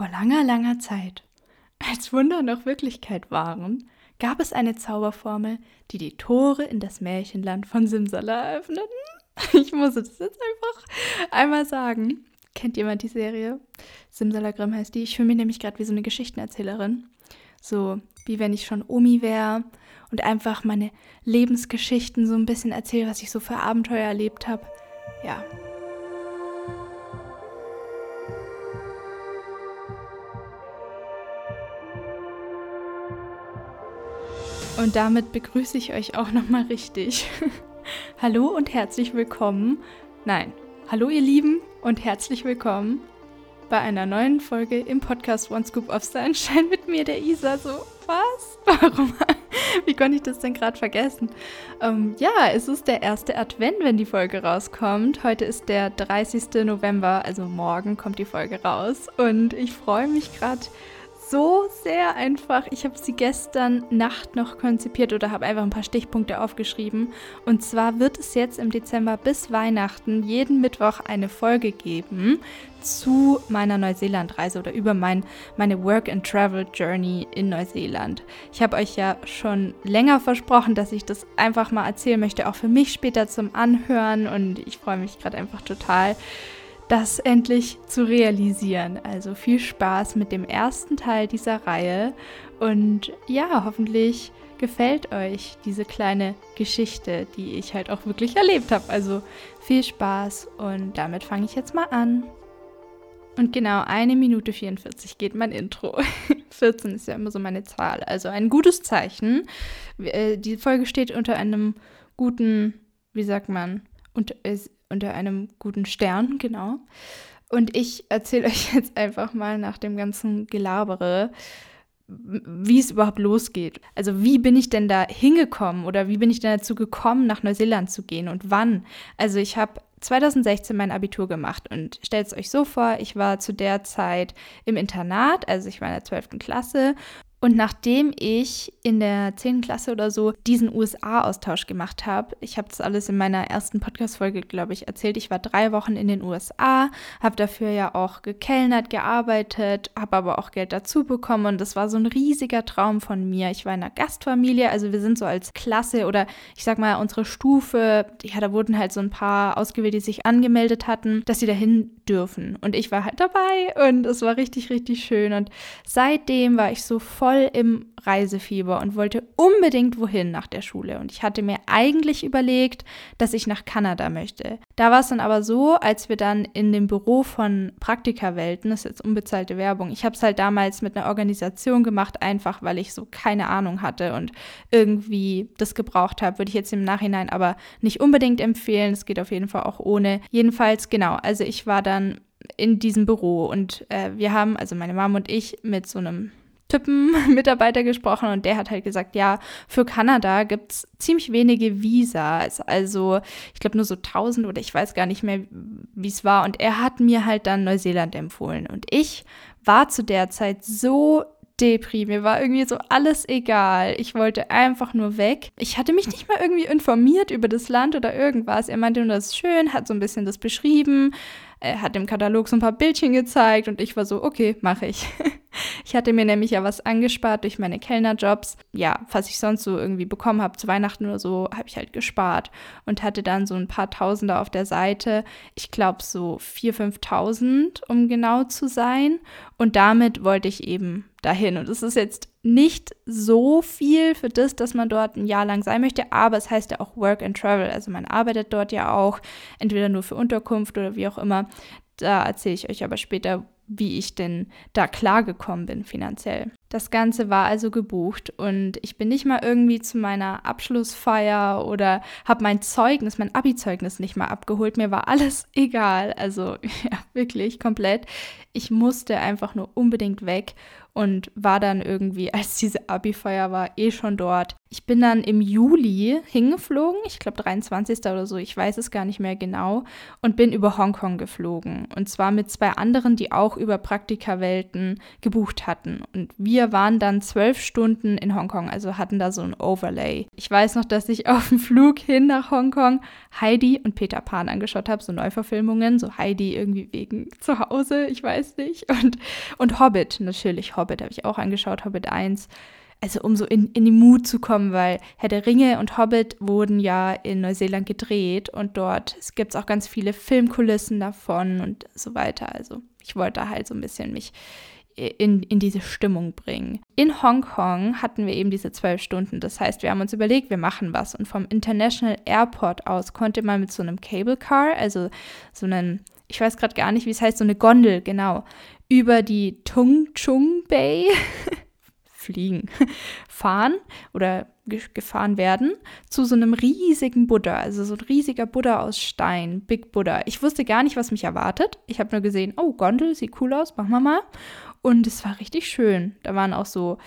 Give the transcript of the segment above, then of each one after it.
Vor langer, langer Zeit, als Wunder noch Wirklichkeit waren, gab es eine Zauberformel, die die Tore in das Märchenland von Simsala öffneten. Ich muss es jetzt einfach einmal sagen. Kennt jemand die Serie? Simsalagrim heißt die. Ich fühle mich nämlich gerade wie so eine Geschichtenerzählerin. So wie wenn ich schon Omi wäre und einfach meine Lebensgeschichten so ein bisschen erzähle, was ich so für Abenteuer erlebt habe. Ja, Und damit begrüße ich euch auch nochmal richtig. hallo und herzlich willkommen. Nein, hallo ihr Lieben und herzlich willkommen bei einer neuen Folge im Podcast One Scoop of Sunshine mit mir, der Isa. So, was? Warum? Wie konnte ich das denn gerade vergessen? Ähm, ja, es ist der erste Advent, wenn die Folge rauskommt. Heute ist der 30. November, also morgen kommt die Folge raus. Und ich freue mich gerade so sehr einfach. Ich habe sie gestern Nacht noch konzipiert oder habe einfach ein paar Stichpunkte aufgeschrieben. Und zwar wird es jetzt im Dezember bis Weihnachten jeden Mittwoch eine Folge geben zu meiner Neuseeland-Reise oder über mein, meine Work-and-Travel-Journey in Neuseeland. Ich habe euch ja schon länger versprochen, dass ich das einfach mal erzählen möchte, auch für mich später zum Anhören. Und ich freue mich gerade einfach total das endlich zu realisieren. Also viel Spaß mit dem ersten Teil dieser Reihe und ja, hoffentlich gefällt euch diese kleine Geschichte, die ich halt auch wirklich erlebt habe. Also viel Spaß und damit fange ich jetzt mal an. Und genau eine Minute 44 geht mein Intro. 14 ist ja immer so meine Zahl. Also ein gutes Zeichen. Äh, die Folge steht unter einem guten, wie sagt man, unter, unter einem guten Stern, genau. Und ich erzähle euch jetzt einfach mal nach dem ganzen Gelabere, wie es überhaupt losgeht. Also wie bin ich denn da hingekommen oder wie bin ich denn dazu gekommen, nach Neuseeland zu gehen und wann? Also ich habe 2016 mein Abitur gemacht und stellt es euch so vor, ich war zu der Zeit im Internat, also ich war in der 12. Klasse und nachdem ich in der 10. Klasse oder so diesen USA-Austausch gemacht habe, ich habe das alles in meiner ersten Podcast-Folge, glaube ich, erzählt, ich war drei Wochen in den USA, habe dafür ja auch gekellnert, gearbeitet, habe aber auch Geld dazu bekommen und das war so ein riesiger Traum von mir. Ich war in einer Gastfamilie, also wir sind so als Klasse oder ich sag mal unsere Stufe, ja, da wurden halt so ein paar ausgewählt, die sich angemeldet hatten, dass sie dahin dürfen. Und ich war halt dabei und es war richtig, richtig schön. Und seitdem war ich so voll voll im Reisefieber und wollte unbedingt wohin nach der Schule. Und ich hatte mir eigentlich überlegt, dass ich nach Kanada möchte. Da war es dann aber so, als wir dann in dem Büro von Praktikerwelten, das ist jetzt unbezahlte Werbung, ich habe es halt damals mit einer Organisation gemacht, einfach weil ich so keine Ahnung hatte und irgendwie das gebraucht habe, würde ich jetzt im Nachhinein aber nicht unbedingt empfehlen. Es geht auf jeden Fall auch ohne. Jedenfalls, genau, also ich war dann in diesem Büro und äh, wir haben, also meine Mom und ich, mit so einem Typen-Mitarbeiter gesprochen und der hat halt gesagt, ja, für Kanada gibt es ziemlich wenige Visas. Also ich glaube nur so 1000 oder ich weiß gar nicht mehr, wie es war. Und er hat mir halt dann Neuseeland empfohlen. Und ich war zu der Zeit so Depri. Mir war irgendwie so alles egal. Ich wollte einfach nur weg. Ich hatte mich nicht mal irgendwie informiert über das Land oder irgendwas. Er meinte nur, das ist schön, hat so ein bisschen das beschrieben. Er hat im Katalog so ein paar Bildchen gezeigt und ich war so, okay, mache ich. Ich hatte mir nämlich ja was angespart durch meine Kellnerjobs. Ja, was ich sonst so irgendwie bekommen habe zu Weihnachten oder so, habe ich halt gespart und hatte dann so ein paar Tausender auf der Seite. Ich glaube so 4.000, 5.000, um genau zu sein. Und damit wollte ich eben dahin. Und es ist jetzt nicht so viel für das, dass man dort ein Jahr lang sein möchte, aber es heißt ja auch Work and Travel. Also man arbeitet dort ja auch, entweder nur für Unterkunft oder wie auch immer. Da erzähle ich euch aber später, wie ich denn da klargekommen bin finanziell. Das Ganze war also gebucht und ich bin nicht mal irgendwie zu meiner Abschlussfeier oder habe mein Zeugnis, mein Abi-Zeugnis nicht mal abgeholt. Mir war alles egal. Also ja, wirklich komplett. Ich musste einfach nur unbedingt weg und war dann irgendwie, als diese Abi-Feier war, eh schon dort. Ich bin dann im Juli hingeflogen, ich glaube 23. oder so, ich weiß es gar nicht mehr genau, und bin über Hongkong geflogen. Und zwar mit zwei anderen, die auch über Praktikawelten gebucht hatten. Und wir waren dann zwölf Stunden in Hongkong, also hatten da so ein Overlay. Ich weiß noch, dass ich auf dem Flug hin nach Hongkong Heidi und Peter Pan angeschaut habe, so Neuverfilmungen, so Heidi irgendwie wegen zu Hause, ich weiß nicht. Und, und Hobbit, natürlich Hobbit habe ich auch angeschaut, Hobbit 1 also um so in, in die Mut zu kommen, weil Herr der Ringe und Hobbit wurden ja in Neuseeland gedreht und dort gibt es auch ganz viele Filmkulissen davon und so weiter. Also ich wollte halt so ein bisschen mich in, in diese Stimmung bringen. In Hongkong hatten wir eben diese zwölf Stunden. Das heißt, wir haben uns überlegt, wir machen was. Und vom International Airport aus konnte man mit so einem Cable Car, also so einem, ich weiß gerade gar nicht, wie es heißt, so eine Gondel, genau, über die Tung Chung Bay fliegen, fahren oder gefahren werden zu so einem riesigen Buddha, also so ein riesiger Buddha aus Stein, Big Buddha. Ich wusste gar nicht, was mich erwartet. Ich habe nur gesehen, oh, Gondel, sieht cool aus, machen wir mal. Und es war richtig schön. Da waren auch so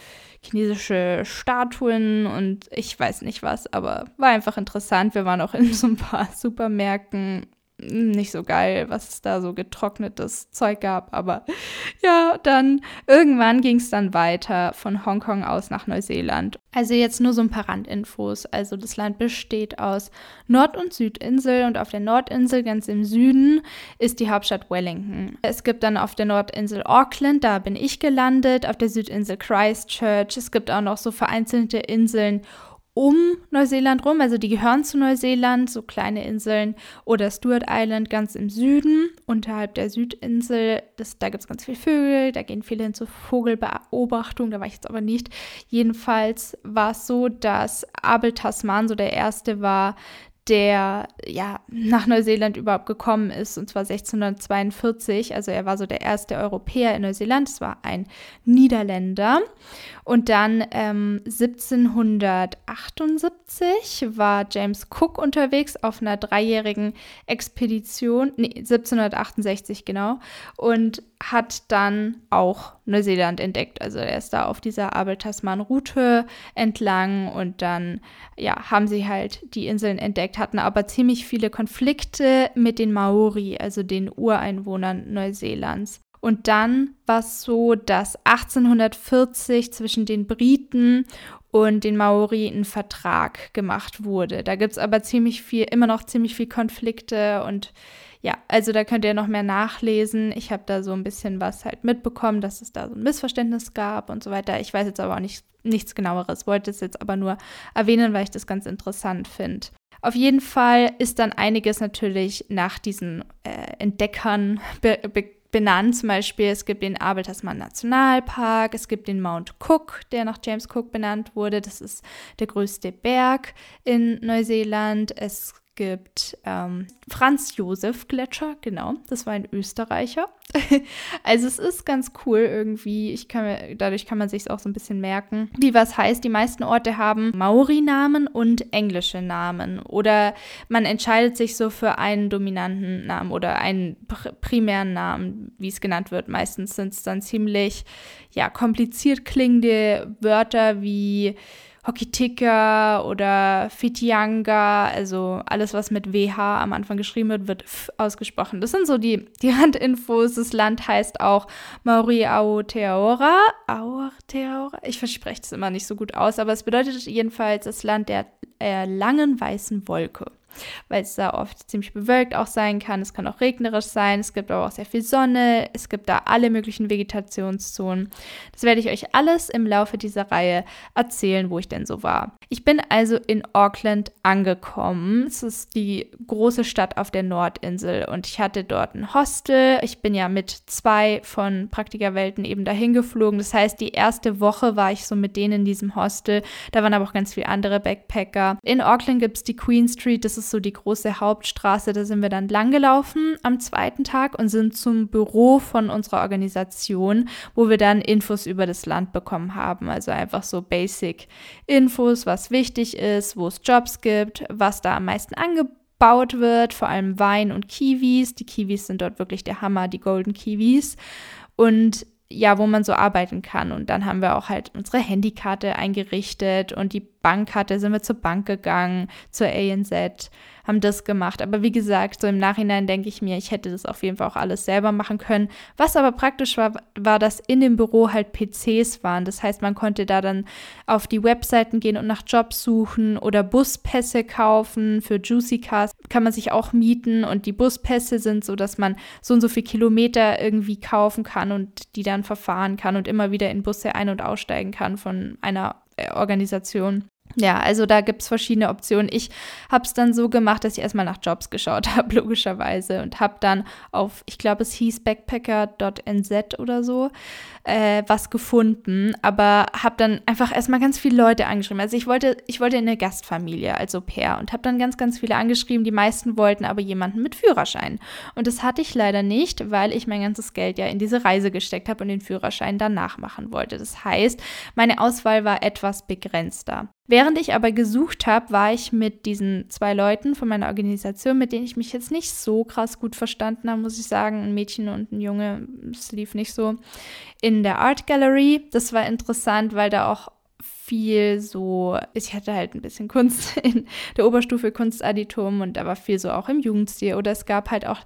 chinesische Statuen und ich weiß nicht was, aber war einfach interessant. Wir waren auch in so ein paar Supermärkten nicht so geil, was es da so getrocknetes Zeug gab. Aber ja, dann irgendwann ging es dann weiter von Hongkong aus nach Neuseeland. Also jetzt nur so ein paar Randinfos. Also das Land besteht aus Nord- und Südinsel und auf der Nordinsel ganz im Süden ist die Hauptstadt Wellington. Es gibt dann auf der Nordinsel Auckland, da bin ich gelandet, auf der Südinsel Christchurch. Es gibt auch noch so vereinzelte Inseln um Neuseeland rum, also die gehören zu Neuseeland, so kleine Inseln oder Stewart Island ganz im Süden, unterhalb der Südinsel. Das, da gibt es ganz viele Vögel, da gehen viele hin zur Vogelbeobachtung, da war ich jetzt aber nicht. Jedenfalls war es so, dass Abel Tasman so der erste war, der ja nach Neuseeland überhaupt gekommen ist, und zwar 1642. Also er war so der erste Europäer in Neuseeland. Es war ein Niederländer. Und dann ähm, 1778 war James Cook unterwegs auf einer dreijährigen Expedition, nee, 1768 genau, und hat dann auch Neuseeland entdeckt. Also er ist da auf dieser Abel-Tasman-Route entlang und dann ja, haben sie halt die Inseln entdeckt, hatten aber ziemlich viele Konflikte mit den Maori, also den Ureinwohnern Neuseelands. Und dann war es so, dass 1840 zwischen den Briten und den Maori ein Vertrag gemacht wurde. Da gibt es aber ziemlich viel, immer noch ziemlich viel Konflikte und ja, also da könnt ihr noch mehr nachlesen. Ich habe da so ein bisschen was halt mitbekommen, dass es da so ein Missverständnis gab und so weiter. Ich weiß jetzt aber auch nicht, nichts genaueres, wollte es jetzt aber nur erwähnen, weil ich das ganz interessant finde. Auf jeden Fall ist dann einiges natürlich nach diesen äh, Entdeckern be be benannt. Zum Beispiel, es gibt den Abel Tasman Nationalpark, es gibt den Mount Cook, der nach James Cook benannt wurde. Das ist der größte Berg in Neuseeland. Es gibt ähm, Franz Josef Gletscher, genau, das war ein Österreicher. also es ist ganz cool irgendwie. Ich kann dadurch kann man sich auch so ein bisschen merken, wie was heißt. Die meisten Orte haben Maori-Namen und englische Namen oder man entscheidet sich so für einen dominanten Namen oder einen pr primären Namen, wie es genannt wird. Meistens sind es dann ziemlich ja kompliziert klingende Wörter wie Hokitika oder Fitianga, also alles, was mit WH am Anfang geschrieben wird, wird F ausgesprochen. Das sind so die, die Randinfos. Das Land heißt auch Mauri Aoteaora. Aoteaora? Ich verspreche es immer nicht so gut aus, aber es bedeutet jedenfalls das Land der äh, langen weißen Wolke weil es da oft ziemlich bewölkt auch sein kann. Es kann auch regnerisch sein. Es gibt aber auch sehr viel Sonne. Es gibt da alle möglichen Vegetationszonen. Das werde ich euch alles im Laufe dieser Reihe erzählen, wo ich denn so war. Ich bin also in Auckland angekommen. Es ist die große Stadt auf der Nordinsel und ich hatte dort ein Hostel. Ich bin ja mit zwei von Praktikerwelten eben dahin geflogen. Das heißt, die erste Woche war ich so mit denen in diesem Hostel. Da waren aber auch ganz viele andere Backpacker. In Auckland gibt es die Queen Street. Das ist ist so die große Hauptstraße. Da sind wir dann langgelaufen am zweiten Tag und sind zum Büro von unserer Organisation, wo wir dann Infos über das Land bekommen haben. Also einfach so Basic Infos, was wichtig ist, wo es Jobs gibt, was da am meisten angebaut wird, vor allem Wein und Kiwis. Die Kiwis sind dort wirklich der Hammer, die Golden Kiwis. Und ja, wo man so arbeiten kann. Und dann haben wir auch halt unsere Handykarte eingerichtet und die Bankkarte sind wir zur Bank gegangen, zur ANZ haben das gemacht. Aber wie gesagt, so im Nachhinein denke ich mir, ich hätte das auf jeden Fall auch alles selber machen können. Was aber praktisch war, war, dass in dem Büro halt PCs waren. Das heißt, man konnte da dann auf die Webseiten gehen und nach Jobs suchen oder Buspässe kaufen. Für Juicy Cars kann man sich auch mieten und die Buspässe sind so, dass man so und so viele Kilometer irgendwie kaufen kann und die dann verfahren kann und immer wieder in Busse ein- und aussteigen kann von einer äh, Organisation. Ja, also da gibt es verschiedene Optionen. Ich habe es dann so gemacht, dass ich erstmal nach Jobs geschaut habe, logischerweise, und habe dann auf, ich glaube, es hieß backpacker.nz oder so, äh, was gefunden, aber habe dann einfach erstmal ganz viele Leute angeschrieben. Also ich wollte, ich wollte in eine Gastfamilie als Au pair und habe dann ganz, ganz viele angeschrieben. Die meisten wollten aber jemanden mit Führerschein. Und das hatte ich leider nicht, weil ich mein ganzes Geld ja in diese Reise gesteckt habe und den Führerschein danach machen wollte. Das heißt, meine Auswahl war etwas begrenzter. Während ich aber gesucht habe, war ich mit diesen zwei Leuten von meiner Organisation, mit denen ich mich jetzt nicht so krass gut verstanden habe, muss ich sagen, ein Mädchen und ein Junge, es lief nicht so, in der Art Gallery. Das war interessant, weil da auch viel so, ich hatte halt ein bisschen Kunst in der Oberstufe Kunstadditum und da war viel so auch im Jugendstil oder es gab halt auch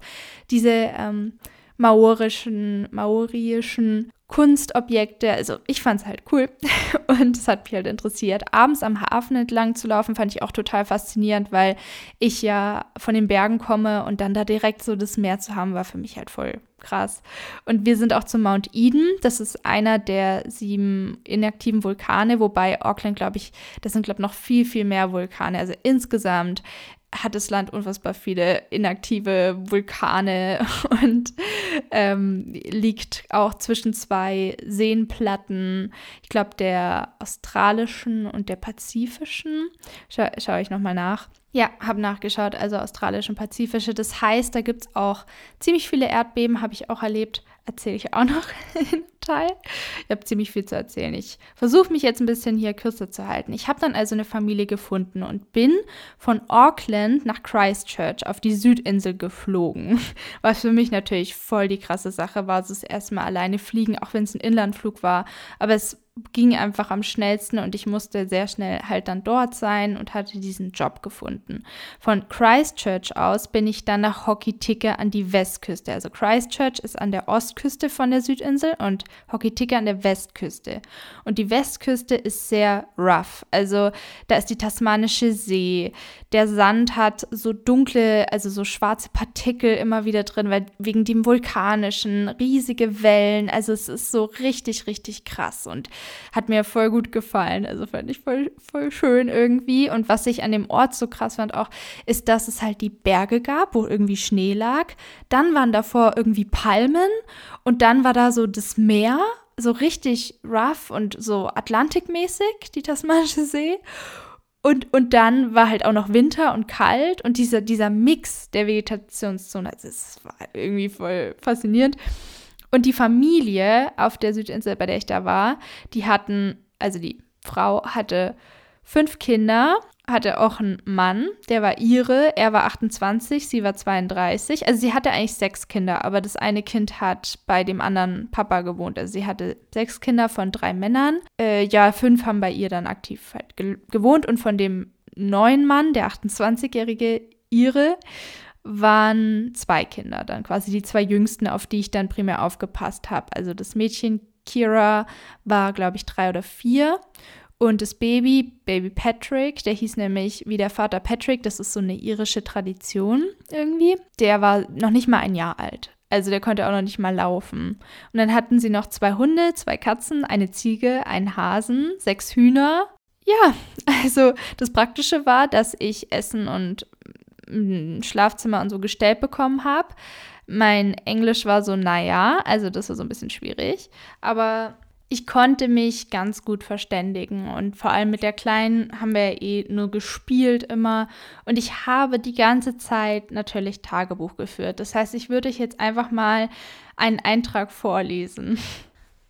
diese ähm, maorischen, maorischen Kunstobjekte. Also ich fand es halt cool und es hat mich halt interessiert. Abends am Hafen entlang zu laufen, fand ich auch total faszinierend, weil ich ja von den Bergen komme und dann da direkt so das Meer zu haben, war für mich halt voll krass. Und wir sind auch zum Mount Eden. Das ist einer der sieben inaktiven Vulkane, wobei Auckland, glaube ich, das sind, glaube ich, noch viel, viel mehr Vulkane. Also insgesamt hat das Land unfassbar viele inaktive Vulkane und ähm, liegt auch zwischen zwei Seenplatten, ich glaube der australischen und der pazifischen. Scha schaue ich nochmal nach. Ja, habe nachgeschaut, also australische und pazifische. Das heißt, da gibt es auch ziemlich viele Erdbeben, habe ich auch erlebt erzähle ich auch noch einen Teil. Ich habe ziemlich viel zu erzählen. Ich versuche mich jetzt ein bisschen hier kürzer zu halten. Ich habe dann also eine Familie gefunden und bin von Auckland nach Christchurch auf die Südinsel geflogen. Was für mich natürlich voll die krasse Sache war, das erste Mal alleine fliegen, auch wenn es ein Inlandflug war. Aber es ging einfach am schnellsten und ich musste sehr schnell halt dann dort sein und hatte diesen Job gefunden. Von Christchurch aus bin ich dann nach Hokitika an die Westküste. Also Christchurch ist an der Ostküste von der Südinsel und Hokitika an der Westküste. Und die Westküste ist sehr rough. Also da ist die Tasmanische See. Der Sand hat so dunkle, also so schwarze Partikel immer wieder drin, weil wegen dem vulkanischen, riesige Wellen. Also es ist so richtig, richtig krass und hat mir voll gut gefallen. Also fand ich voll, voll schön irgendwie. Und was ich an dem Ort so krass fand auch, ist, dass es halt die Berge gab, wo irgendwie Schnee lag. Dann waren davor irgendwie Palmen und dann war da so das Meer, so richtig rough und so Atlantikmäßig, die Tasmanische See. Und, und dann war halt auch noch Winter und kalt und dieser, dieser Mix der Vegetationszone, also es war irgendwie voll faszinierend. Und die Familie auf der Südinsel, bei der ich da war, die hatten, also die Frau hatte fünf Kinder, hatte auch einen Mann, der war ihre, er war 28, sie war 32. Also sie hatte eigentlich sechs Kinder, aber das eine Kind hat bei dem anderen Papa gewohnt. Also sie hatte sechs Kinder von drei Männern. Äh, ja, fünf haben bei ihr dann aktiv halt ge gewohnt und von dem neuen Mann, der 28-jährige ihre, waren zwei Kinder dann, quasi die zwei jüngsten, auf die ich dann primär aufgepasst habe. Also das Mädchen Kira war, glaube ich, drei oder vier. Und das Baby, Baby Patrick, der hieß nämlich wie der Vater Patrick, das ist so eine irische Tradition irgendwie. Der war noch nicht mal ein Jahr alt. Also der konnte auch noch nicht mal laufen. Und dann hatten sie noch zwei Hunde, zwei Katzen, eine Ziege, einen Hasen, sechs Hühner. Ja, also das Praktische war, dass ich Essen und Schlafzimmer und so gestellt bekommen habe. Mein Englisch war so, naja, also das war so ein bisschen schwierig. Aber ich konnte mich ganz gut verständigen und vor allem mit der Kleinen haben wir eh nur gespielt immer und ich habe die ganze Zeit natürlich Tagebuch geführt. Das heißt, ich würde euch jetzt einfach mal einen Eintrag vorlesen.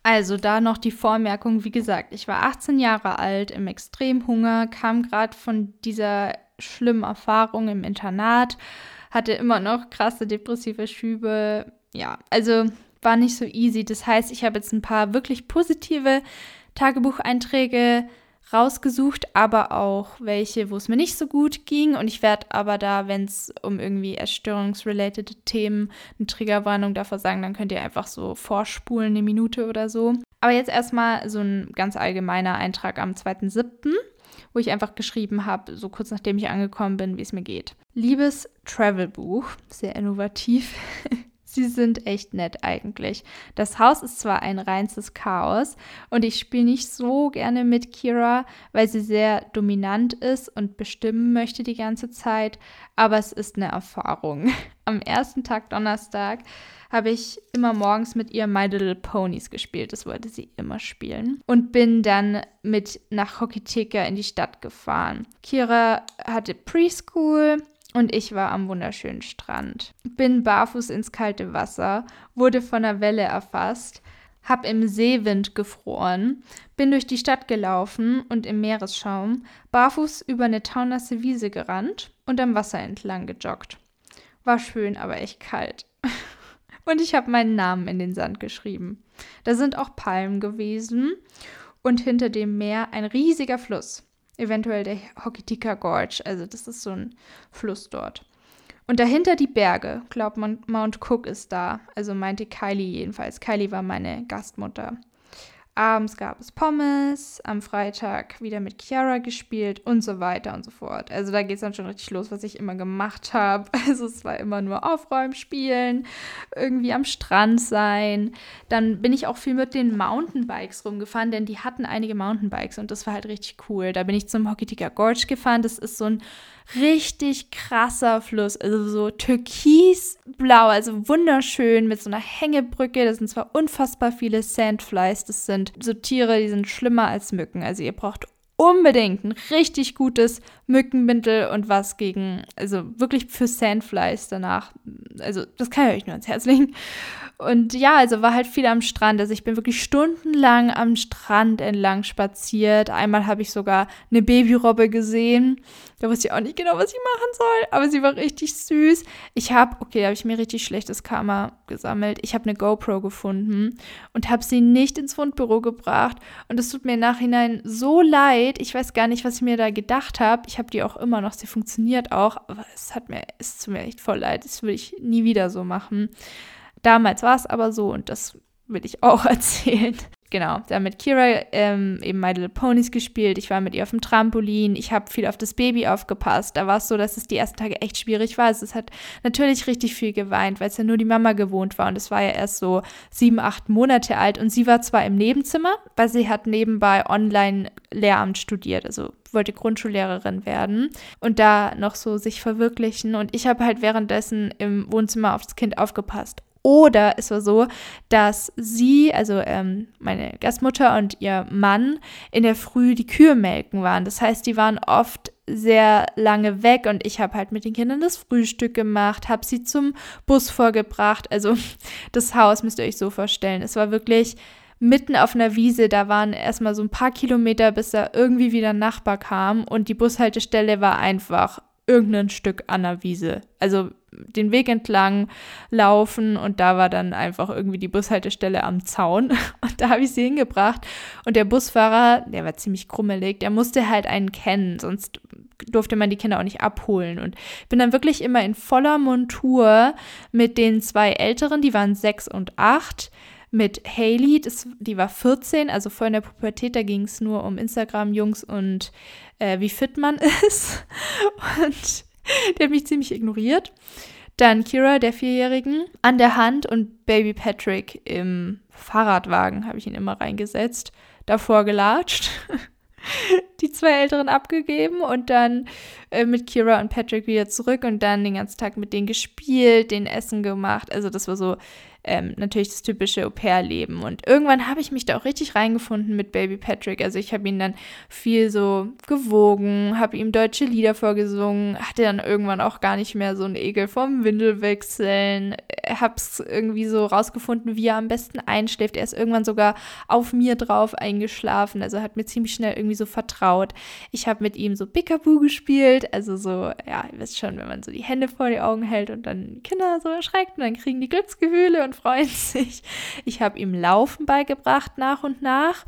Also da noch die Vormerkung, wie gesagt, ich war 18 Jahre alt, im Extremhunger, kam gerade von dieser schlimmen Erfahrung im Internat, hatte immer noch krasse depressive Schübe. Ja, also war nicht so easy. Das heißt, ich habe jetzt ein paar wirklich positive Tagebucheinträge rausgesucht, aber auch welche, wo es mir nicht so gut ging. Und ich werde aber da, wenn es um irgendwie erstörungsrelated Themen eine Triggerwarnung davor sagen, dann könnt ihr einfach so vorspulen, eine Minute oder so. Aber jetzt erstmal so ein ganz allgemeiner Eintrag am 2.7., wo ich einfach geschrieben habe, so kurz nachdem ich angekommen bin, wie es mir geht. Liebes Travelbuch, sehr innovativ. Sie sind echt nett eigentlich. Das Haus ist zwar ein reinstes Chaos und ich spiele nicht so gerne mit Kira, weil sie sehr dominant ist und bestimmen möchte die ganze Zeit, aber es ist eine Erfahrung. Am ersten Tag Donnerstag habe ich immer morgens mit ihr My Little Ponies gespielt. Das wollte sie immer spielen. Und bin dann mit nach Hokitika in die Stadt gefahren. Kira hatte Preschool und ich war am wunderschönen Strand. Bin barfuß ins kalte Wasser, wurde von der Welle erfasst, hab im Seewind gefroren, bin durch die Stadt gelaufen und im Meeresschaum barfuß über eine taunasse Wiese gerannt und am Wasser entlang gejoggt. War schön, aber echt kalt. und ich habe meinen Namen in den Sand geschrieben. Da sind auch Palmen gewesen und hinter dem Meer ein riesiger Fluss eventuell der Hokitika Gorge. Also das ist so ein Fluss dort. Und dahinter die Berge. Glaubt man, Mount Cook ist da. Also meinte Kylie jedenfalls. Kylie war meine Gastmutter. Abends gab es Pommes, am Freitag wieder mit Chiara gespielt und so weiter und so fort. Also da geht es dann schon richtig los, was ich immer gemacht habe. Also es war immer nur Aufräumen, Spielen, irgendwie am Strand sein. Dann bin ich auch viel mit den Mountainbikes rumgefahren, denn die hatten einige Mountainbikes und das war halt richtig cool. Da bin ich zum Hokitika Gorge gefahren. Das ist so ein richtig krasser Fluss, also so türkisblau, also wunderschön mit so einer Hängebrücke. Das sind zwar unfassbar viele Sandflies, das sind so Tiere, die sind schlimmer als Mücken. Also ihr braucht unbedingt ein richtig gutes Mückenbindel und was gegen, also wirklich für Sandflies danach. Also das kann ich euch nur ans Herz legen. Und ja, also war halt viel am Strand. Also ich bin wirklich stundenlang am Strand entlang spaziert. Einmal habe ich sogar eine Babyrobbe gesehen. Da wusste ich auch nicht genau, was ich machen soll. Aber sie war richtig süß. Ich habe, okay, da habe ich mir richtig schlechtes Karma gesammelt. Ich habe eine GoPro gefunden und habe sie nicht ins Fundbüro gebracht. Und es tut mir im Nachhinein so leid. Ich weiß gar nicht, was ich mir da gedacht habe. Ich habe die auch immer noch. Sie funktioniert auch. Aber es hat mir, es tut mir echt voll leid. Das will ich nie wieder so machen. Damals war es aber so und das will ich auch erzählen. Genau, da mit Kira ähm, eben My Little Ponies gespielt. Ich war mit ihr auf dem Trampolin. Ich habe viel auf das Baby aufgepasst. Da war es so, dass es die ersten Tage echt schwierig war. Also es hat natürlich richtig viel geweint, weil es ja nur die Mama gewohnt war. Und es war ja erst so sieben, acht Monate alt. Und sie war zwar im Nebenzimmer, weil sie hat nebenbei online Lehramt studiert. Also wollte Grundschullehrerin werden und da noch so sich verwirklichen. Und ich habe halt währenddessen im Wohnzimmer auf das Kind aufgepasst. Oder es war so, dass sie, also ähm, meine Gastmutter und ihr Mann, in der Früh die Kühe melken waren. Das heißt, die waren oft sehr lange weg und ich habe halt mit den Kindern das Frühstück gemacht, habe sie zum Bus vorgebracht. Also das Haus müsst ihr euch so vorstellen. Es war wirklich mitten auf einer Wiese. Da waren erstmal so ein paar Kilometer, bis da irgendwie wieder ein Nachbar kam und die Bushaltestelle war einfach irgendein Stück an der Wiese. Also den Weg entlang laufen und da war dann einfach irgendwie die Bushaltestelle am Zaun. Und da habe ich sie hingebracht. Und der Busfahrer, der war ziemlich krummelig, der musste halt einen kennen, sonst durfte man die Kinder auch nicht abholen. Und bin dann wirklich immer in voller Montur mit den zwei Älteren, die waren sechs und acht, mit Haley, das, die war 14, also vor in der Pubertät, da ging es nur um Instagram-Jungs und äh, wie fit man ist. Und der hat mich ziemlich ignoriert. Dann Kira, der Vierjährigen, an der Hand und Baby Patrick im Fahrradwagen habe ich ihn immer reingesetzt, davor gelatscht, die zwei Älteren abgegeben und dann äh, mit Kira und Patrick wieder zurück und dann den ganzen Tag mit denen gespielt, den Essen gemacht. Also das war so ähm, natürlich das typische Au-pair-Leben. Und irgendwann habe ich mich da auch richtig reingefunden mit Baby Patrick. Also ich habe ihn dann viel so gewogen, habe ihm deutsche Lieder vorgesungen, hatte dann irgendwann auch gar nicht mehr so einen Ekel vom Windelwechseln, habe es irgendwie so rausgefunden, wie er am besten einschläft. Er ist irgendwann sogar auf mir drauf eingeschlafen, also hat mir ziemlich schnell irgendwie so vertraut. Ich habe mit ihm so Pickaboo gespielt, also so, ja, ihr wisst schon, wenn man so die Hände vor die Augen hält und dann Kinder so erschreckt und dann kriegen die Glücksgefühle und freuen sich. Ich habe ihm Laufen beigebracht nach und nach.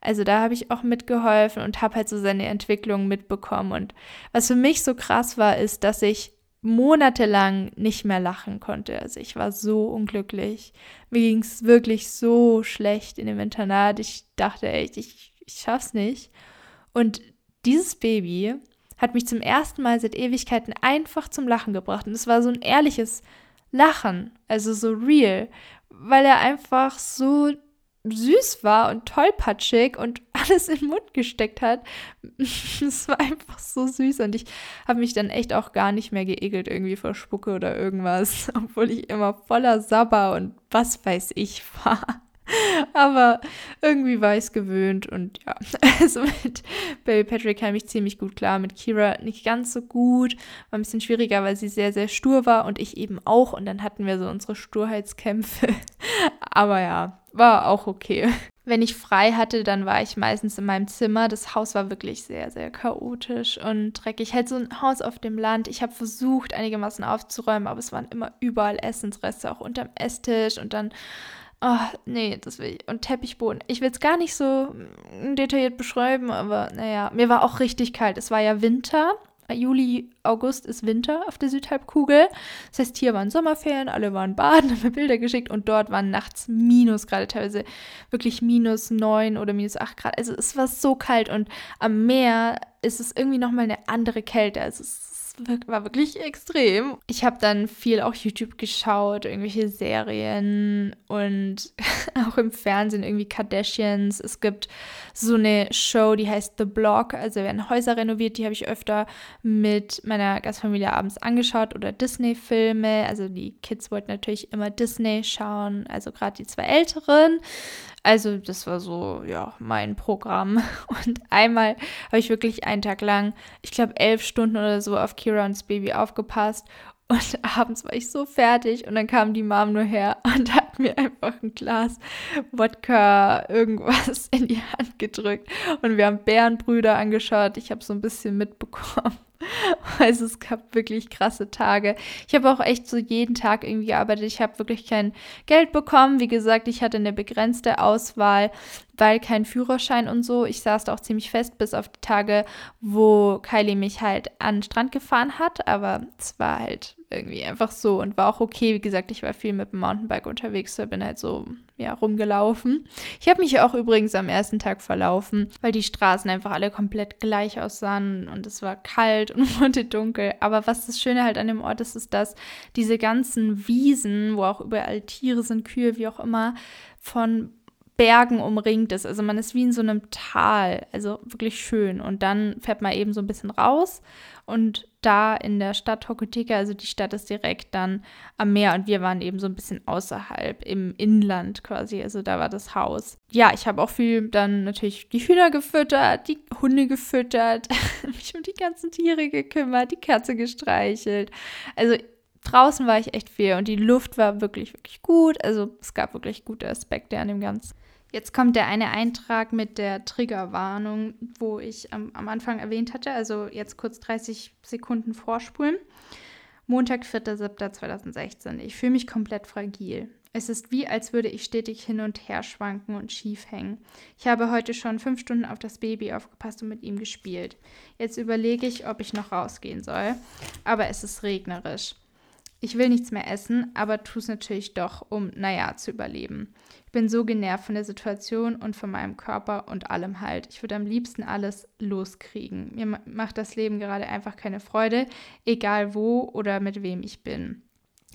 Also da habe ich auch mitgeholfen und habe halt so seine Entwicklung mitbekommen. Und was für mich so krass war, ist, dass ich monatelang nicht mehr lachen konnte. Also ich war so unglücklich. Mir ging es wirklich so schlecht in dem Internat. Ich dachte echt, ich, ich schaff's nicht. Und dieses Baby hat mich zum ersten Mal seit Ewigkeiten einfach zum Lachen gebracht. Und es war so ein ehrliches Lachen, also so real, weil er einfach so süß war und tollpatschig und alles in den Mund gesteckt hat. Es war einfach so süß und ich habe mich dann echt auch gar nicht mehr geekelt irgendwie vor Spucke oder irgendwas, obwohl ich immer voller Sabber und was weiß ich war. Aber irgendwie war ich es gewöhnt und ja, also mit Baby Patrick kam ich ziemlich gut klar. Mit Kira nicht ganz so gut, war ein bisschen schwieriger, weil sie sehr, sehr stur war und ich eben auch. Und dann hatten wir so unsere Sturheitskämpfe. Aber ja, war auch okay. Wenn ich frei hatte, dann war ich meistens in meinem Zimmer. Das Haus war wirklich sehr, sehr chaotisch und dreckig. Halt so ein Haus auf dem Land. Ich habe versucht, einigermaßen aufzuräumen, aber es waren immer überall Essensreste, auch unterm Esstisch und dann Oh, nee, das will ich. Und Teppichboden. Ich will es gar nicht so detailliert beschreiben, aber naja, mir war auch richtig kalt. Es war ja Winter Juli, August ist Winter auf der Südhalbkugel. Das heißt, hier waren Sommerferien, alle waren baden, haben mir Bilder geschickt und dort waren nachts Minusgrade, teilweise wirklich minus 9 oder minus 8 Grad. Also es war so kalt und am Meer ist es irgendwie nochmal eine andere Kälte. Also es ist war wirklich extrem. Ich habe dann viel auch YouTube geschaut, irgendwelche Serien und auch im Fernsehen irgendwie Kardashians. Es gibt so eine Show, die heißt The Block, also werden Häuser renoviert, die habe ich öfter mit meiner Gastfamilie abends angeschaut oder Disney-Filme. Also die Kids wollten natürlich immer Disney schauen, also gerade die zwei Älteren. Also das war so, ja, mein Programm. Und einmal habe ich wirklich einen Tag lang, ich glaube elf Stunden oder so auf Kirans Baby aufgepasst. Und abends war ich so fertig und dann kam die Mom nur her und hat mir einfach ein Glas Wodka irgendwas in die Hand gedrückt. Und wir haben Bärenbrüder angeschaut. Ich habe so ein bisschen mitbekommen. Also es gab wirklich krasse Tage. Ich habe auch echt so jeden Tag irgendwie gearbeitet. Ich habe wirklich kein Geld bekommen. Wie gesagt, ich hatte eine begrenzte Auswahl, weil kein Führerschein und so. Ich saß da auch ziemlich fest, bis auf die Tage, wo Kylie mich halt an den Strand gefahren hat. Aber es war halt irgendwie einfach so und war auch okay. Wie gesagt, ich war viel mit dem Mountainbike unterwegs, da bin halt so ja, rumgelaufen. Ich habe mich auch übrigens am ersten Tag verlaufen, weil die Straßen einfach alle komplett gleich aussahen und es war kalt und wurde dunkel. Aber was das Schöne halt an dem Ort ist, ist, dass diese ganzen Wiesen, wo auch überall Tiere sind, Kühe, wie auch immer, von Bergen umringt ist. Also man ist wie in so einem Tal, also wirklich schön. Und dann fährt man eben so ein bisschen raus und da in der Stadt Hokotika, also die Stadt ist direkt dann am Meer und wir waren eben so ein bisschen außerhalb im Inland quasi, also da war das Haus. Ja, ich habe auch viel dann natürlich die Hühner gefüttert, die Hunde gefüttert, mich um die ganzen Tiere gekümmert, die Katze gestreichelt. Also draußen war ich echt viel und die Luft war wirklich, wirklich gut. Also es gab wirklich gute Aspekte an dem Ganzen. Jetzt kommt der eine Eintrag mit der Triggerwarnung, wo ich am, am Anfang erwähnt hatte, also jetzt kurz 30 Sekunden vorspulen. Montag, 4.7.2016. Ich fühle mich komplett fragil. Es ist wie, als würde ich stetig hin und her schwanken und schief hängen. Ich habe heute schon fünf Stunden auf das Baby aufgepasst und mit ihm gespielt. Jetzt überlege ich, ob ich noch rausgehen soll. Aber es ist regnerisch. Ich will nichts mehr essen, aber tue es natürlich doch, um, naja, zu überleben. Ich bin so genervt von der Situation und von meinem Körper und allem halt. Ich würde am liebsten alles loskriegen. Mir macht das Leben gerade einfach keine Freude, egal wo oder mit wem ich bin.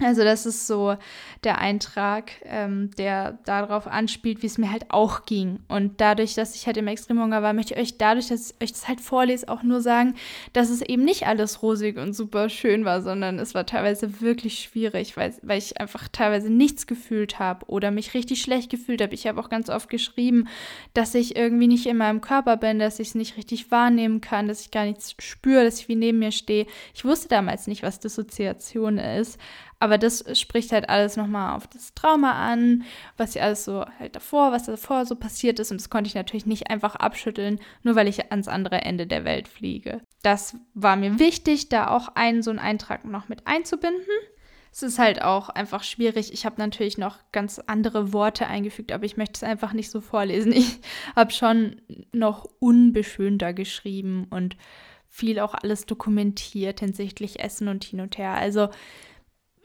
Also das ist so der Eintrag, ähm, der darauf anspielt, wie es mir halt auch ging. Und dadurch, dass ich halt im Extremhunger war, möchte ich euch dadurch, dass ich euch das halt vorlese, auch nur sagen, dass es eben nicht alles rosig und super schön war, sondern es war teilweise wirklich schwierig, weil, weil ich einfach teilweise nichts gefühlt habe oder mich richtig schlecht gefühlt habe. Ich habe auch ganz oft geschrieben, dass ich irgendwie nicht in meinem Körper bin, dass ich es nicht richtig wahrnehmen kann, dass ich gar nichts spüre, dass ich wie neben mir stehe. Ich wusste damals nicht, was Dissoziation ist Aber das spricht halt alles nochmal auf das Trauma an, was ja alles so halt davor, was davor so passiert ist. Und das konnte ich natürlich nicht einfach abschütteln, nur weil ich ans andere Ende der Welt fliege. Das war mir wichtig, da auch einen so einen Eintrag noch mit einzubinden. Es ist halt auch einfach schwierig. Ich habe natürlich noch ganz andere Worte eingefügt, aber ich möchte es einfach nicht so vorlesen. Ich habe schon noch unbeschönter geschrieben und viel auch alles dokumentiert hinsichtlich Essen und hin und her. Also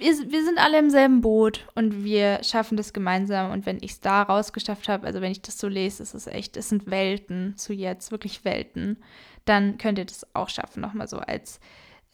wir, wir sind alle im selben Boot und wir schaffen das gemeinsam. Und wenn ich es da rausgeschafft habe, also wenn ich das so lese, ist es echt, es sind Welten zu jetzt, wirklich Welten, dann könnt ihr das auch schaffen, nochmal so als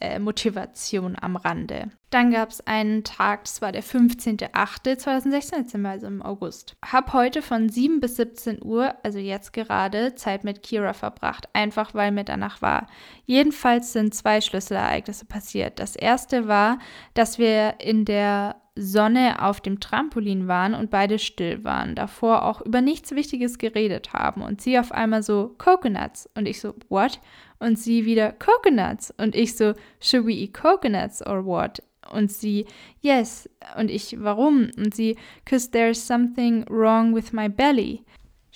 äh, Motivation am Rande. Dann gab es einen Tag, das war der 15.08.2016, jetzt sind wir also im August. Hab heute von 7 bis 17 Uhr, also jetzt gerade, Zeit mit Kira verbracht, einfach weil mir danach war. Jedenfalls sind zwei Schlüsselereignisse passiert. Das erste war, dass wir in der Sonne auf dem Trampolin waren und beide still waren, davor auch über nichts Wichtiges geredet haben und sie auf einmal so Coconuts und ich so what? Und sie wieder Coconuts und ich so should we eat coconuts or what? Und sie yes und ich warum? Und sie cause there's something wrong with my belly.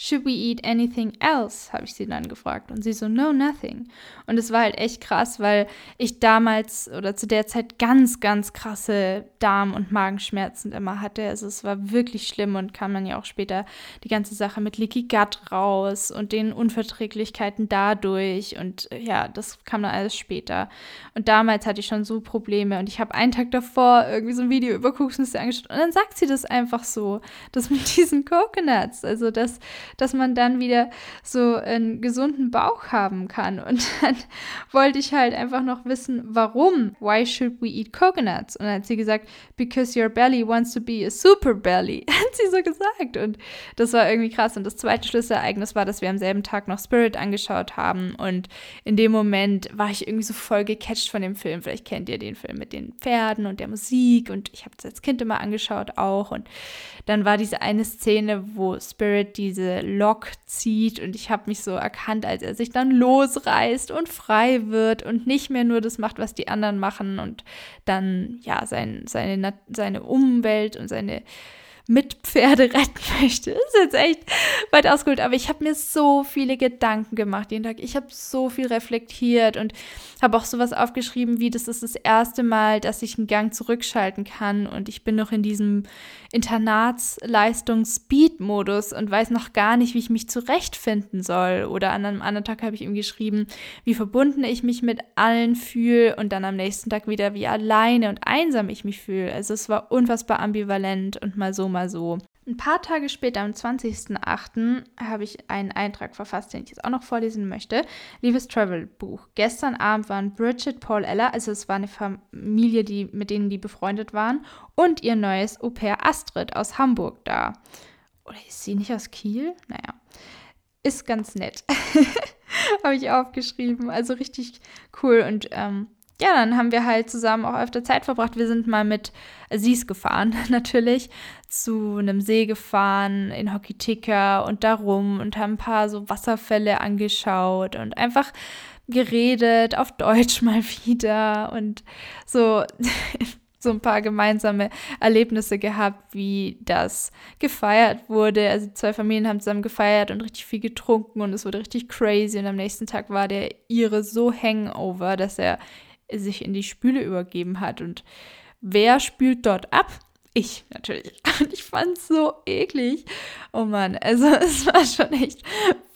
Should we eat anything else? habe ich sie dann gefragt. Und sie so, no, nothing. Und es war halt echt krass, weil ich damals oder zu der Zeit ganz, ganz krasse Darm- und Magenschmerzen immer hatte. Also es war wirklich schlimm und kam dann ja auch später die ganze Sache mit Leaky Gut raus und den Unverträglichkeiten dadurch. Und ja, das kam dann alles später. Und damals hatte ich schon so Probleme. Und ich habe einen Tag davor irgendwie so ein Video über Kokosnüsse angeschaut. Und dann sagt sie das einfach so. Das mit diesen Coconuts. Also das dass man dann wieder so einen gesunden Bauch haben kann. Und dann wollte ich halt einfach noch wissen, warum? Why should we eat coconuts? Und dann hat sie gesagt, because your belly wants to be a super belly. Hat sie so gesagt. Und das war irgendwie krass. Und das zweite Schlüsselereignis war, dass wir am selben Tag noch Spirit angeschaut haben. Und in dem Moment war ich irgendwie so voll gecatcht von dem Film. Vielleicht kennt ihr den Film mit den Pferden und der Musik. Und ich habe es als Kind immer angeschaut auch. Und dann war diese eine Szene, wo Spirit diese Lok zieht und ich habe mich so erkannt, als er sich dann losreißt und frei wird und nicht mehr nur das macht, was die anderen machen und dann ja sein, seine, seine Umwelt und seine mit Pferde retten möchte. Das ist jetzt echt weit ausgeholt, aber ich habe mir so viele Gedanken gemacht jeden Tag. Ich habe so viel reflektiert und habe auch sowas aufgeschrieben, wie das ist das erste Mal, dass ich einen Gang zurückschalten kann und ich bin noch in diesem Internatsleistungs-Speed-Modus und weiß noch gar nicht, wie ich mich zurechtfinden soll. Oder an einem anderen Tag habe ich ihm geschrieben, wie verbunden ich mich mit allen fühle und dann am nächsten Tag wieder, wie alleine und einsam ich mich fühle. Also es war unfassbar ambivalent und mal so, mal mal so. Ein paar Tage später, am 20.08., habe ich einen Eintrag verfasst, den ich jetzt auch noch vorlesen möchte. Liebes Travel-Buch. Gestern Abend waren Bridget, Paul, Ella, also es war eine Familie, die, mit denen die befreundet waren, und ihr neues Au-pair Astrid aus Hamburg da. Oder ist sie nicht aus Kiel? Naja, ist ganz nett. habe ich aufgeschrieben. Also richtig cool und ähm, ja, dann haben wir halt zusammen auch öfter Zeit verbracht. Wir sind mal mit, sie gefahren natürlich, zu einem See gefahren in Hokitika und darum und haben ein paar so Wasserfälle angeschaut und einfach geredet, auf Deutsch mal wieder und so so ein paar gemeinsame Erlebnisse gehabt, wie das gefeiert wurde. Also zwei Familien haben zusammen gefeiert und richtig viel getrunken und es wurde richtig crazy. Und am nächsten Tag war der ihre so hangover, dass er sich in die Spüle übergeben hat. Und wer spült dort ab? Ich natürlich. Und ich fand es so eklig. Oh Mann, also es war schon echt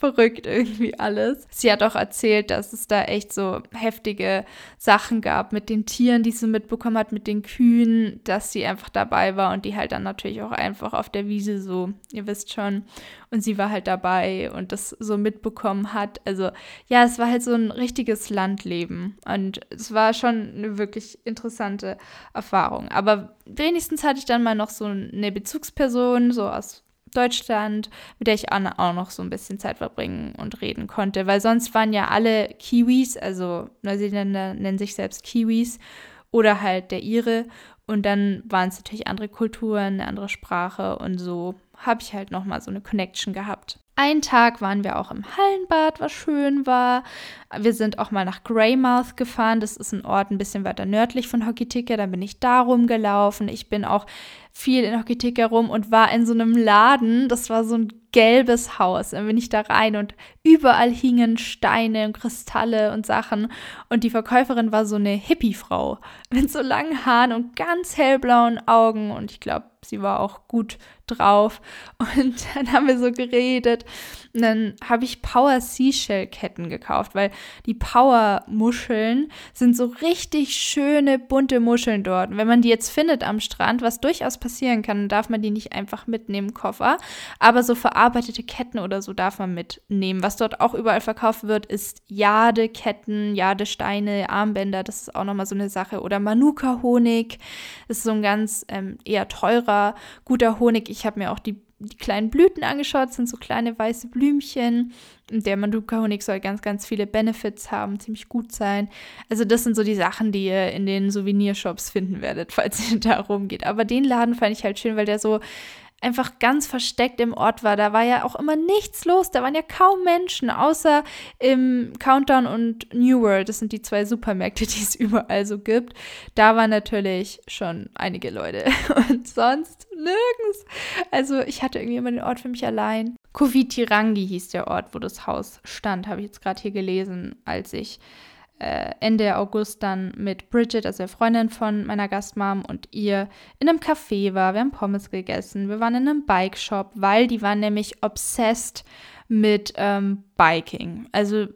verrückt irgendwie alles. Sie hat auch erzählt, dass es da echt so heftige Sachen gab mit den Tieren, die sie mitbekommen hat, mit den Kühen, dass sie einfach dabei war und die halt dann natürlich auch einfach auf der Wiese so, ihr wisst schon. Und sie war halt dabei und das so mitbekommen hat. Also ja, es war halt so ein richtiges Landleben und es war schon eine wirklich interessante Erfahrung. Aber wenigstens hatte ich dann mal noch so eine Bezugsperson, so aus Deutschland, mit der ich auch noch so ein bisschen Zeit verbringen und reden konnte, weil sonst waren ja alle Kiwis, also Neuseeländer nennen sich selbst Kiwis oder halt der Ire und dann waren es natürlich andere Kulturen, eine andere Sprache und so habe ich halt noch mal so eine Connection gehabt. Einen Tag waren wir auch im Hallenbad, was schön war. Wir sind auch mal nach Greymouth gefahren. Das ist ein Ort ein bisschen weiter nördlich von Hokitika. Da bin ich da rumgelaufen. Ich bin auch viel in Hokitika rum und war in so einem Laden. Das war so ein gelbes Haus. Dann bin ich da rein und überall hingen Steine und Kristalle und Sachen. Und die Verkäuferin war so eine Hippie-Frau mit so langen Haaren und ganz hellblauen Augen. Und ich glaube, sie war auch gut drauf. Und dann haben wir so geredet. Und dann habe ich Power Seashell Ketten gekauft, weil die Power Muscheln sind so richtig schöne bunte Muscheln dort. Und wenn man die jetzt findet am Strand, was durchaus passieren kann, darf man die nicht einfach mitnehmen Koffer. Aber so verarbeitete Ketten oder so darf man mitnehmen. Was dort auch überall verkauft wird, ist Jadeketten, Jadesteine, Armbänder. Das ist auch nochmal so eine Sache. Oder Manuka-Honig. Das ist so ein ganz ähm, eher teurer, guter Honig. Ich habe mir auch die die kleinen Blüten angeschaut, sind so kleine weiße Blümchen. Und der Manuka-Honig soll ganz, ganz viele Benefits haben, ziemlich gut sein. Also das sind so die Sachen, die ihr in den Souvenirshops finden werdet, falls ihr da rumgeht. Aber den Laden fand ich halt schön, weil der so einfach ganz versteckt im Ort war. Da war ja auch immer nichts los. Da waren ja kaum Menschen, außer im Countdown und New World. Das sind die zwei Supermärkte, die es überall so gibt. Da waren natürlich schon einige Leute. Und sonst nirgends. Also ich hatte irgendwie immer den Ort für mich allein. Kovitirangi hieß der Ort, wo das Haus stand, habe ich jetzt gerade hier gelesen, als ich äh, Ende August dann mit Bridget, also der Freundin von meiner Gastmam und ihr in einem Café war. Wir haben Pommes gegessen. Wir waren in einem Bike-Shop, weil die waren nämlich obsessed mit ähm, Biking. Also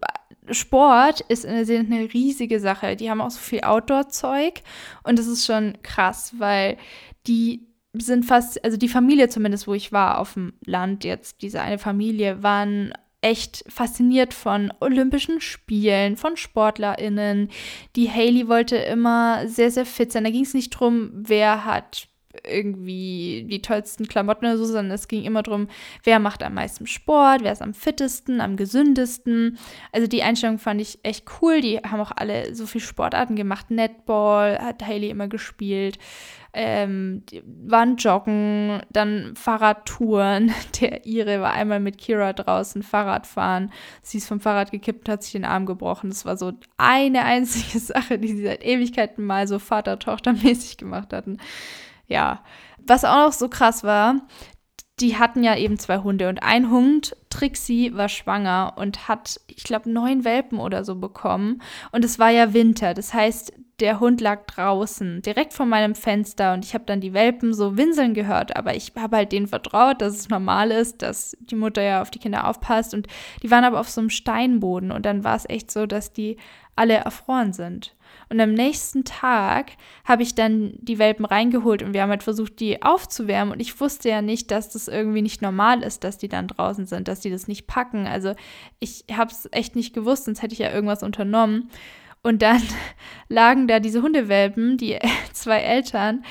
Sport ist eine, eine riesige Sache. Die haben auch so viel Outdoor-Zeug und das ist schon krass, weil die sind fast, also die Familie zumindest, wo ich war auf dem Land jetzt, diese eine Familie, waren echt fasziniert von Olympischen Spielen, von SportlerInnen. Die Haley wollte immer sehr, sehr fit sein. Da ging es nicht drum, wer hat irgendwie die tollsten Klamotten oder so, sondern es ging immer darum, wer macht am meisten Sport, wer ist am fittesten, am gesündesten. Also die Einstellung fand ich echt cool. Die haben auch alle so viel Sportarten gemacht. Netball hat Haley immer gespielt ähm, waren joggen, dann Fahrradtouren. Der ihre war einmal mit Kira draußen Fahrradfahren. Sie ist vom Fahrrad gekippt hat sich den Arm gebrochen. Das war so eine einzige Sache, die sie seit Ewigkeiten mal so Vater-Tochter-mäßig gemacht hatten. Ja. Was auch noch so krass war, die hatten ja eben zwei Hunde und ein Hund, Trixie, war schwanger und hat, ich glaube, neun Welpen oder so bekommen. Und es war ja Winter. Das heißt, der Hund lag draußen, direkt vor meinem Fenster und ich habe dann die Welpen so winseln gehört, aber ich habe halt denen vertraut, dass es normal ist, dass die Mutter ja auf die Kinder aufpasst und die waren aber auf so einem Steinboden und dann war es echt so, dass die alle erfroren sind. Und am nächsten Tag habe ich dann die Welpen reingeholt und wir haben halt versucht, die aufzuwärmen. Und ich wusste ja nicht, dass das irgendwie nicht normal ist, dass die dann draußen sind, dass die das nicht packen. Also ich habe es echt nicht gewusst, sonst hätte ich ja irgendwas unternommen. Und dann lagen da diese Hundewelpen, die zwei Eltern,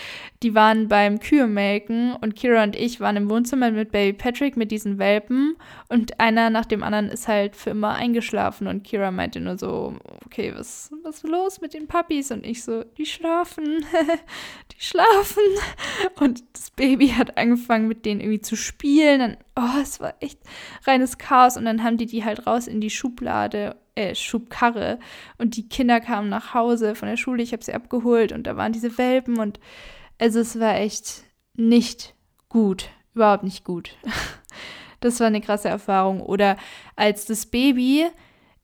die waren beim Kühe-Melken und Kira und ich waren im Wohnzimmer mit Baby Patrick mit diesen Welpen und einer nach dem anderen ist halt für immer eingeschlafen und Kira meinte nur so, okay, was, was ist los mit den Puppies? Und ich so, die schlafen, die schlafen. Und das Baby hat angefangen mit denen irgendwie zu spielen. Dann, oh, es war echt reines Chaos und dann haben die die halt raus in die Schublade äh, Schubkarre. Und die Kinder kamen nach Hause von der Schule, ich habe sie abgeholt und da waren diese Welpen und also es war echt nicht gut, überhaupt nicht gut. Das war eine krasse Erfahrung. Oder als das Baby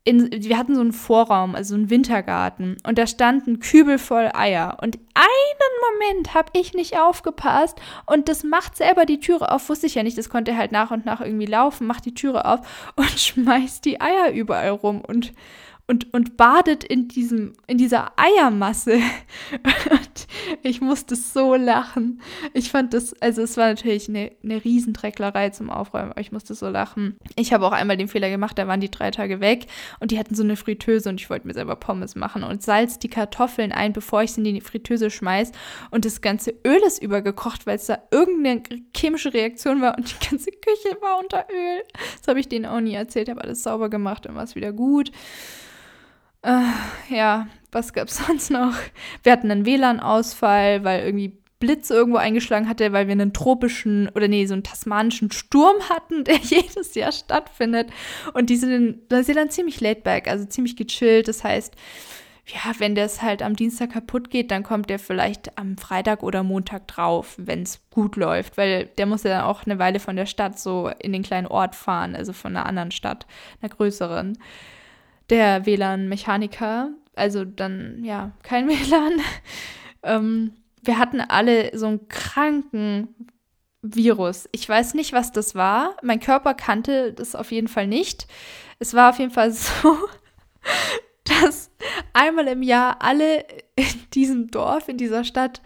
in, wir hatten so einen Vorraum, also einen Wintergarten, und da stand ein Kübel voll Eier. Und einen Moment habe ich nicht aufgepasst. Und das macht selber die Türe auf, wusste ich ja nicht, das konnte halt nach und nach irgendwie laufen, macht die Türe auf und schmeißt die Eier überall rum. Und und, und badet in, diesem, in dieser Eiermasse. Und ich musste so lachen. Ich fand das, also es war natürlich eine, eine Riesendrecklerei zum Aufräumen, aber ich musste so lachen. Ich habe auch einmal den Fehler gemacht, da waren die drei Tage weg und die hatten so eine Fritteuse und ich wollte mir selber Pommes machen und salz die Kartoffeln ein, bevor ich sie in die Fritteuse schmeiß und das ganze Öl ist übergekocht, weil es da irgendeine chemische Reaktion war und die ganze Küche war unter Öl. Das habe ich denen auch nie erzählt, habe alles sauber gemacht und war es wieder gut. Äh, ja, was gab es sonst noch? Wir hatten einen WLAN-Ausfall, weil irgendwie Blitz irgendwo eingeschlagen hatte, weil wir einen tropischen oder nee, so einen tasmanischen Sturm hatten, der jedes Jahr stattfindet. Und die sind, da sind dann ziemlich laid back, also ziemlich gechillt. Das heißt, ja, wenn das halt am Dienstag kaputt geht, dann kommt der vielleicht am Freitag oder Montag drauf, wenn es gut läuft, weil der muss ja dann auch eine Weile von der Stadt so in den kleinen Ort fahren, also von einer anderen Stadt, einer größeren. Der WLAN-Mechaniker, also dann, ja, kein WLAN. ähm, wir hatten alle so einen kranken Virus. Ich weiß nicht, was das war. Mein Körper kannte das auf jeden Fall nicht. Es war auf jeden Fall so, dass einmal im Jahr alle in diesem Dorf, in dieser Stadt,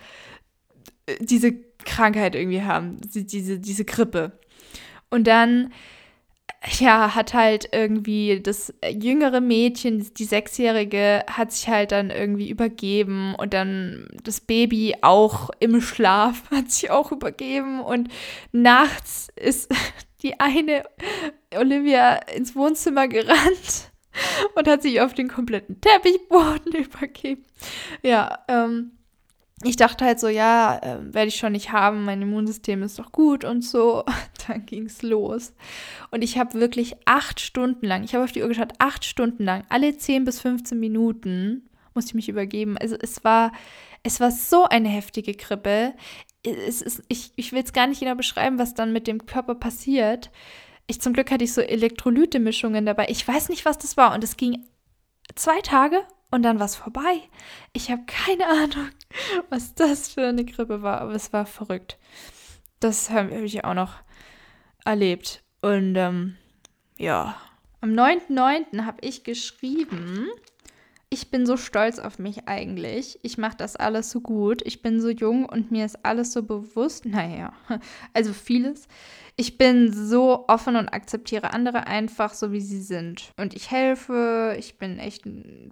äh, diese Krankheit irgendwie haben, diese, diese Grippe. Und dann, ja, hat halt irgendwie das jüngere Mädchen, die Sechsjährige, hat sich halt dann irgendwie übergeben und dann das Baby auch im Schlaf hat sich auch übergeben und nachts ist die eine Olivia ins Wohnzimmer gerannt und hat sich auf den kompletten Teppichboden übergeben. Ja, ähm, ich dachte halt so, ja, äh, werde ich schon nicht haben, mein Immunsystem ist doch gut und so. Dann ging es los. Und ich habe wirklich acht Stunden lang, ich habe auf die Uhr geschaut, acht Stunden lang, alle 10 bis 15 Minuten musste ich mich übergeben. Also es war, es war so eine heftige Grippe. Es ist, ich ich will es gar nicht genau beschreiben, was dann mit dem Körper passiert ich zum Glück hatte ich so Elektrolyte-Mischungen dabei. Ich weiß nicht, was das war. Und es ging zwei Tage und dann war es vorbei. Ich habe keine Ahnung, was das für eine Grippe war, aber es war verrückt. Das habe ich auch noch erlebt. Und ähm, ja, am 9.9. habe ich geschrieben, ich bin so stolz auf mich eigentlich. Ich mache das alles so gut. Ich bin so jung und mir ist alles so bewusst. Naja, also vieles. Ich bin so offen und akzeptiere andere einfach so, wie sie sind. Und ich helfe, ich bin echt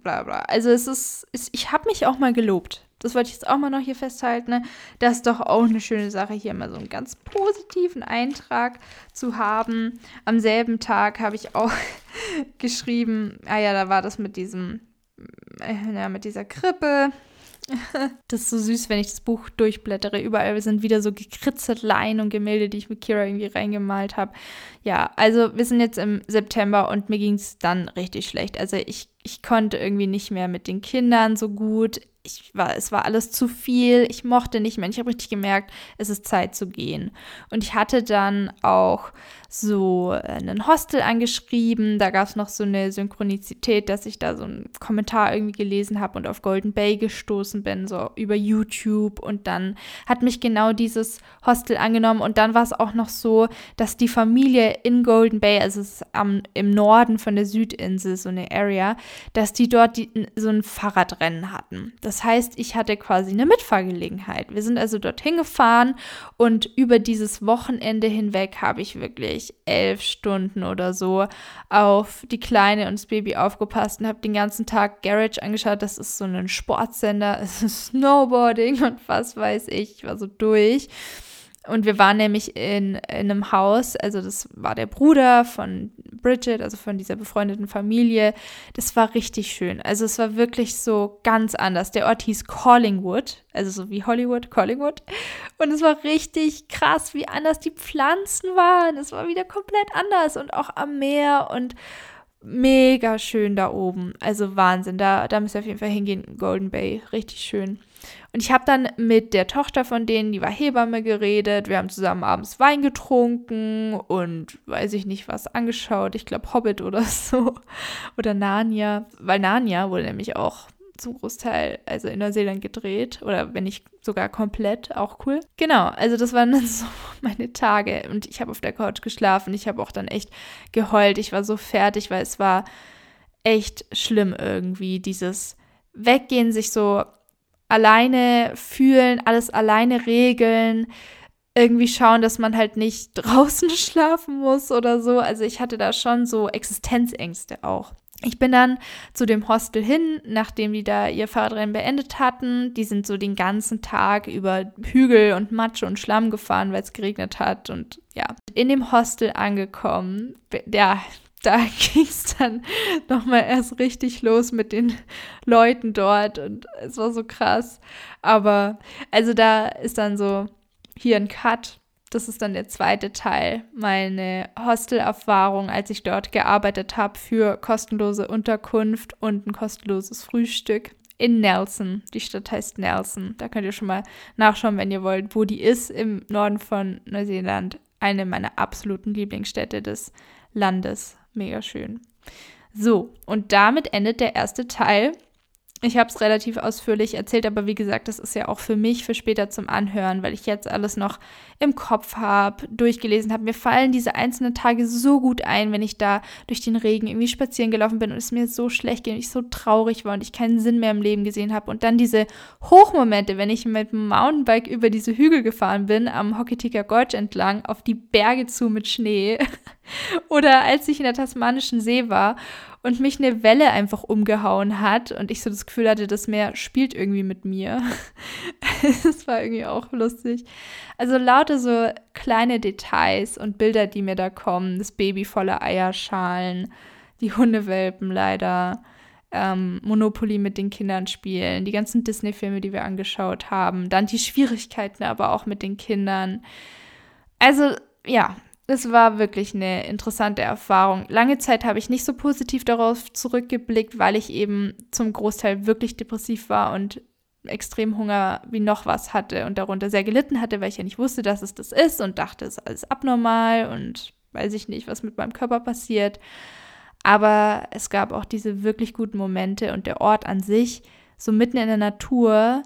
bla bla. Also es ist, es, ich habe mich auch mal gelobt. Das wollte ich jetzt auch mal noch hier festhalten. Ne? Das ist doch auch eine schöne Sache, hier mal so einen ganz positiven Eintrag zu haben. Am selben Tag habe ich auch geschrieben, ah ja, da war das mit diesem, äh, ja, mit dieser Krippe das ist so süß, wenn ich das Buch durchblättere. Überall sind wieder so gekritzelt und Gemälde, die ich mit Kira irgendwie reingemalt habe. Ja, also wir sind jetzt im September und mir ging es dann richtig schlecht. Also ich, ich konnte irgendwie nicht mehr mit den Kindern so gut ich war, es war alles zu viel, ich mochte nicht mehr. Ich habe richtig gemerkt, es ist Zeit zu gehen. Und ich hatte dann auch so einen Hostel angeschrieben. Da gab es noch so eine Synchronizität, dass ich da so einen Kommentar irgendwie gelesen habe und auf Golden Bay gestoßen bin, so über YouTube. Und dann hat mich genau dieses Hostel angenommen. Und dann war es auch noch so, dass die Familie in Golden Bay, also es ist am, im Norden von der Südinsel, so eine Area, dass die dort die, so ein Fahrradrennen hatten. Das das heißt, ich hatte quasi eine Mitfahrgelegenheit. Wir sind also dorthin gefahren und über dieses Wochenende hinweg habe ich wirklich elf Stunden oder so auf die Kleine und das Baby aufgepasst und habe den ganzen Tag Garage angeschaut. Das ist so ein Sportsender, es ist Snowboarding und was weiß ich. Ich war so durch. Und wir waren nämlich in, in einem Haus, also das war der Bruder von Bridget, also von dieser befreundeten Familie. Das war richtig schön. Also es war wirklich so ganz anders. Der Ort hieß Collingwood, also so wie Hollywood, Collingwood. Und es war richtig krass, wie anders die Pflanzen waren. Es war wieder komplett anders und auch am Meer und mega schön da oben. Also Wahnsinn. Da, da müsst ihr auf jeden Fall hingehen. Golden Bay, richtig schön. Und ich habe dann mit der Tochter von denen, die war Hebamme, geredet. Wir haben zusammen abends Wein getrunken und weiß ich nicht was angeschaut. Ich glaube Hobbit oder so. Oder Narnia. Weil Narnia wurde nämlich auch zum Großteil, also in Neuseeland gedreht oder wenn nicht sogar komplett, auch cool. Genau, also das waren dann so meine Tage und ich habe auf der Couch geschlafen. Ich habe auch dann echt geheult. Ich war so fertig, weil es war echt schlimm irgendwie, dieses Weggehen, sich so alleine fühlen, alles alleine regeln, irgendwie schauen, dass man halt nicht draußen schlafen muss oder so. Also ich hatte da schon so Existenzängste auch. Ich bin dann zu dem Hostel hin, nachdem die da ihr Fahrradrennen beendet hatten. Die sind so den ganzen Tag über Hügel und Matsche und Schlamm gefahren, weil es geregnet hat. Und ja, in dem Hostel angekommen, ja, da ging es dann nochmal erst richtig los mit den Leuten dort und es war so krass. Aber also da ist dann so hier ein Cut. Das ist dann der zweite Teil, meine Hostelerfahrung, als ich dort gearbeitet habe für kostenlose Unterkunft und ein kostenloses Frühstück in Nelson. Die Stadt heißt Nelson. Da könnt ihr schon mal nachschauen, wenn ihr wollt, wo die ist im Norden von Neuseeland. Eine meiner absoluten Lieblingsstädte des Landes. Mega schön. So, und damit endet der erste Teil ich habe es relativ ausführlich erzählt, aber wie gesagt, das ist ja auch für mich für später zum Anhören, weil ich jetzt alles noch im Kopf habe, durchgelesen habe. Mir fallen diese einzelnen Tage so gut ein, wenn ich da durch den Regen irgendwie spazieren gelaufen bin und es mir so schlecht ging und ich so traurig war und ich keinen Sinn mehr im Leben gesehen habe. Und dann diese Hochmomente, wenn ich mit dem Mountainbike über diese Hügel gefahren bin, am Hokitika Gorge entlang, auf die Berge zu mit Schnee. Oder als ich in der Tasmanischen See war und mich eine Welle einfach umgehauen hat und ich so das Gefühl hatte, das Meer spielt irgendwie mit mir. das war irgendwie auch lustig. Also lauter so kleine Details und Bilder, die mir da kommen. Das Baby voller Eierschalen, die Hundewelpen leider, ähm, Monopoly mit den Kindern spielen, die ganzen Disney-Filme, die wir angeschaut haben, dann die Schwierigkeiten aber auch mit den Kindern. Also ja, es war wirklich eine interessante Erfahrung. Lange Zeit habe ich nicht so positiv darauf zurückgeblickt, weil ich eben zum Großteil wirklich depressiv war und extrem Hunger wie noch was hatte und darunter sehr gelitten hatte, weil ich ja nicht wusste, dass es das ist und dachte, es ist alles abnormal und weiß ich nicht, was mit meinem Körper passiert. Aber es gab auch diese wirklich guten Momente und der Ort an sich, so mitten in der Natur,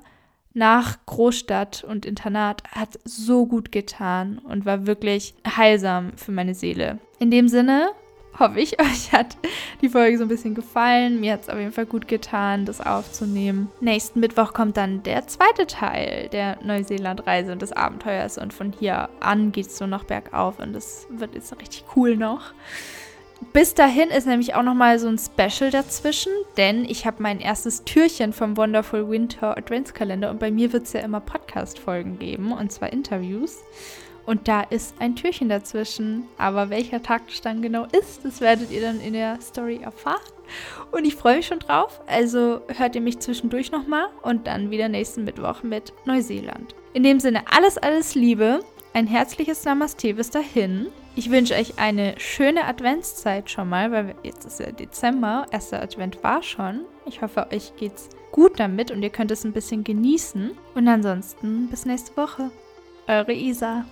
nach Großstadt und Internat hat so gut getan und war wirklich heilsam für meine Seele. In dem Sinne hoffe ich, euch hat die Folge so ein bisschen gefallen. Mir hat es auf jeden Fall gut getan, das aufzunehmen. Nächsten Mittwoch kommt dann der zweite Teil der Neuseeland-Reise und des Abenteuers und von hier an geht es so noch bergauf und das wird jetzt richtig cool noch. Bis dahin ist nämlich auch noch mal so ein Special dazwischen, denn ich habe mein erstes Türchen vom Wonderful Winter Adventskalender und bei mir wird es ja immer Podcast-Folgen geben und zwar Interviews. Und da ist ein Türchen dazwischen. Aber welcher Tag das dann genau ist, das werdet ihr dann in der Story erfahren. Und ich freue mich schon drauf. Also hört ihr mich zwischendurch nochmal und dann wieder nächsten Mittwoch mit Neuseeland. In dem Sinne, alles, alles Liebe. Ein herzliches Namaste bis dahin. Ich wünsche euch eine schöne Adventszeit schon mal, weil jetzt ist ja Dezember, erster Advent war schon. Ich hoffe, euch geht's gut damit und ihr könnt es ein bisschen genießen. Und ansonsten bis nächste Woche. Eure Isa.